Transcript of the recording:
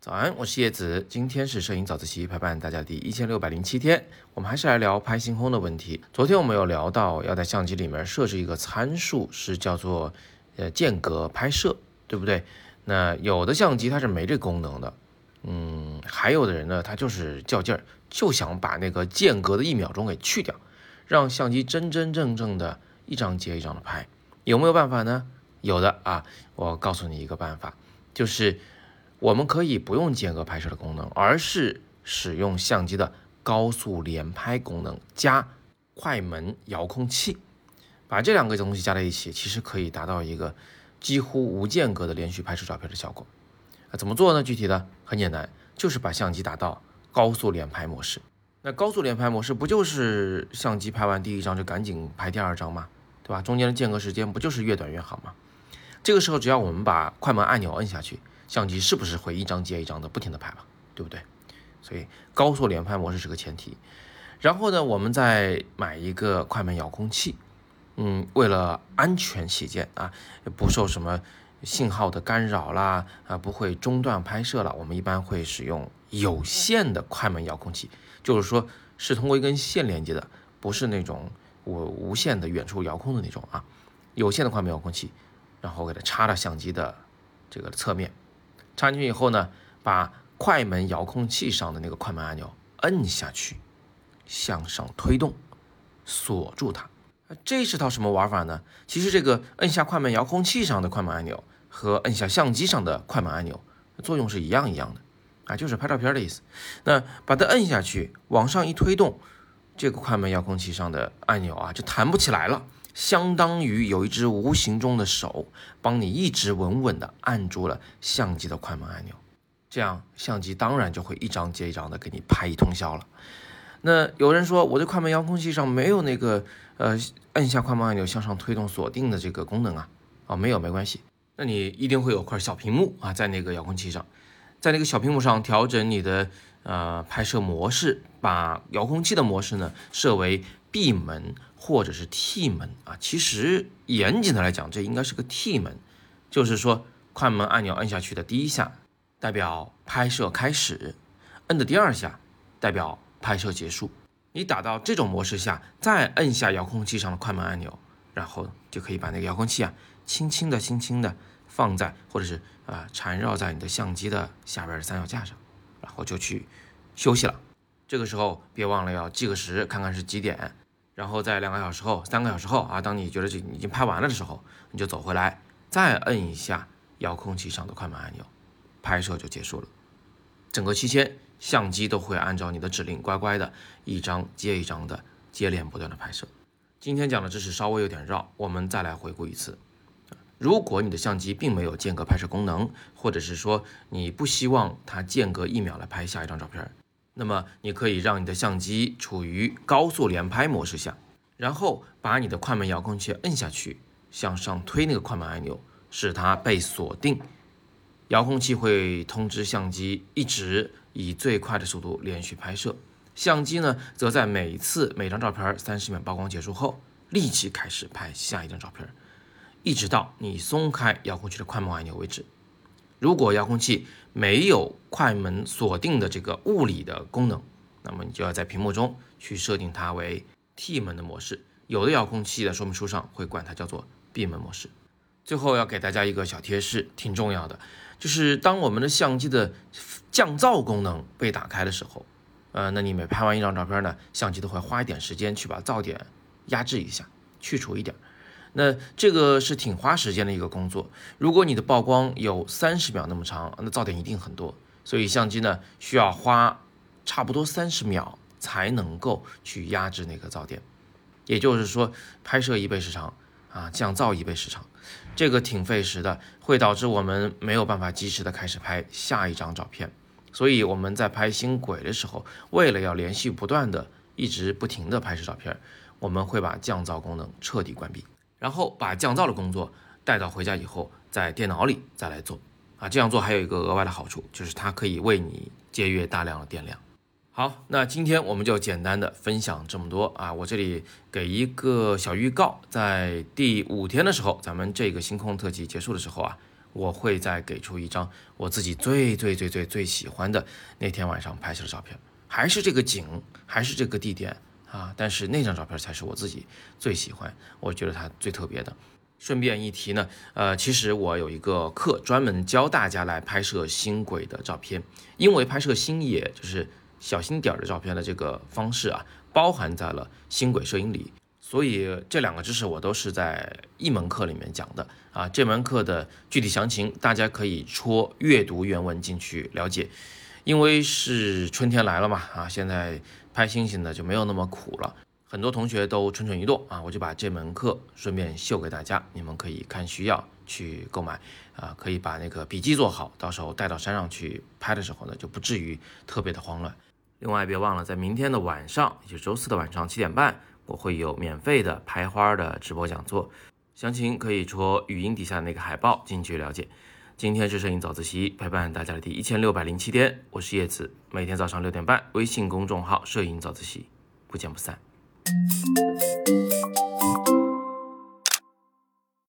早安，我是叶子，今天是摄影早自习陪伴大家第一千六百零七天，我们还是来聊拍星空的问题。昨天我们有聊到要在相机里面设置一个参数，是叫做呃间隔拍摄，对不对？那有的相机它是没这功能的，嗯，还有的人呢，他就是较劲儿，就想把那个间隔的一秒钟给去掉，让相机真真正正的一张接一张的拍，有没有办法呢？有的啊，我告诉你一个办法，就是我们可以不用间隔拍摄的功能，而是使用相机的高速连拍功能加快门遥控器，把这两个东西加在一起，其实可以达到一个几乎无间隔的连续拍摄照片的效果。啊，怎么做呢？具体的很简单，就是把相机打到高速连拍模式。那高速连拍模式不就是相机拍完第一张就赶紧拍第二张吗？对吧？中间的间隔时间不就是越短越好吗？这个时候，只要我们把快门按钮摁下去，相机是不是会一张接一张的不停的拍嘛？对不对？所以高速连拍模式是个前提。然后呢，我们再买一个快门遥控器，嗯，为了安全起见啊，不受什么信号的干扰啦，啊，不会中断拍摄了，我们一般会使用有线的快门遥控器，就是说是通过一根线连接的，不是那种我无线的远处遥控的那种啊，有线的快门遥控器。然后给它插到相机的这个侧面，插进去以后呢，把快门遥控器上的那个快门按钮摁下去，向上推动，锁住它。这是套什么玩法呢？其实这个摁下快门遥控器上的快门按钮和摁下相机上的快门按钮作用是一样一样的啊，就是拍照片的意思。那把它摁下去，往上一推动，这个快门遥控器上的按钮啊就弹不起来了。相当于有一只无形中的手帮你一直稳稳地按住了相机的快门按钮，这样相机当然就会一张接一张的给你拍一通宵了。那有人说我的快门遥控器上没有那个呃按下快门按钮向上推动锁定的这个功能啊？哦，没有没关系，那你一定会有块小屏幕啊，在那个遥控器上，在那个小屏幕上调整你的呃拍摄模式，把遥控器的模式呢设为闭门。或者是 T 门啊，其实严谨的来讲，这应该是个 T 门，就是说快门按钮按下去的第一下代表拍摄开始，摁的第二下代表拍摄结束。你打到这种模式下，再摁下遥控器上的快门按钮，然后就可以把那个遥控器啊轻轻的、轻轻的放在或者是啊缠绕在你的相机的下边的三脚架上，然后就去休息了。这个时候别忘了要计个时，看看是几点。然后在两个小时后、三个小时后啊，当你觉得这已经拍完了的时候，你就走回来，再摁一下遥控器上的快门按钮，拍摄就结束了。整个期间，相机都会按照你的指令乖乖的一张接一张的接连不断的拍摄。今天讲的知识稍微有点绕，我们再来回顾一次。如果你的相机并没有间隔拍摄功能，或者是说你不希望它间隔一秒来拍下一张照片。那么你可以让你的相机处于高速连拍模式下，然后把你的快门遥控器摁下去，向上推那个快门按钮，使它被锁定。遥控器会通知相机一直以最快的速度连续拍摄，相机呢则在每次每张照片三十秒曝光结束后，立即开始拍下一张照片，一直到你松开遥控器的快门按钮为止。如果遥控器没有快门锁定的这个物理的功能，那么你就要在屏幕中去设定它为 T 门的模式。有的遥控器的说明书上会管它叫做闭门模式。最后要给大家一个小贴士，挺重要的，就是当我们的相机的降噪功能被打开的时候，呃，那你每拍完一张照片呢，相机都会花一点时间去把噪点压制一下，去除一点。那这个是挺花时间的一个工作。如果你的曝光有三十秒那么长，那噪点一定很多。所以相机呢需要花差不多三十秒才能够去压制那个噪点。也就是说，拍摄一倍时长啊，降噪一倍时长，这个挺费时的，会导致我们没有办法及时的开始拍下一张照片。所以我们在拍星轨的时候，为了要连续不断的、一直不停的拍摄照片，我们会把降噪功能彻底关闭。然后把降噪的工作带到回家以后，在电脑里再来做啊。这样做还有一个额外的好处，就是它可以为你节约大量的电量。好，那今天我们就简单的分享这么多啊！我这里给一个小预告，在第五天的时候，咱们这个星空特辑结束的时候啊，我会再给出一张我自己最最最最最喜欢的那天晚上拍摄的照片，还是这个景，还是这个地点啊，但是那张照片才是我自己最喜欢，我觉得它最特别的。顺便一提呢，呃，其实我有一个课专门教大家来拍摄星轨的照片，因为拍摄星野就是。小心点儿的照片的这个方式啊，包含在了星轨摄影里，所以这两个知识我都是在一门课里面讲的啊。这门课的具体详情，大家可以戳阅读原文进去了解。因为是春天来了嘛，啊，现在拍星星呢就没有那么苦了，很多同学都蠢蠢欲动啊，我就把这门课顺便秀给大家，你们可以看需要去购买啊，可以把那个笔记做好，到时候带到山上去拍的时候呢，就不至于特别的慌乱。另外，别忘了在明天的晚上，也就是周四的晚上七点半，我会有免费的拍花的直播讲座，详情可以戳语音底下那个海报进去了解。今天是摄影早自习陪伴大家的第一千六百零七天，我是叶子，每天早上六点半，微信公众号“摄影早自习”，不见不散。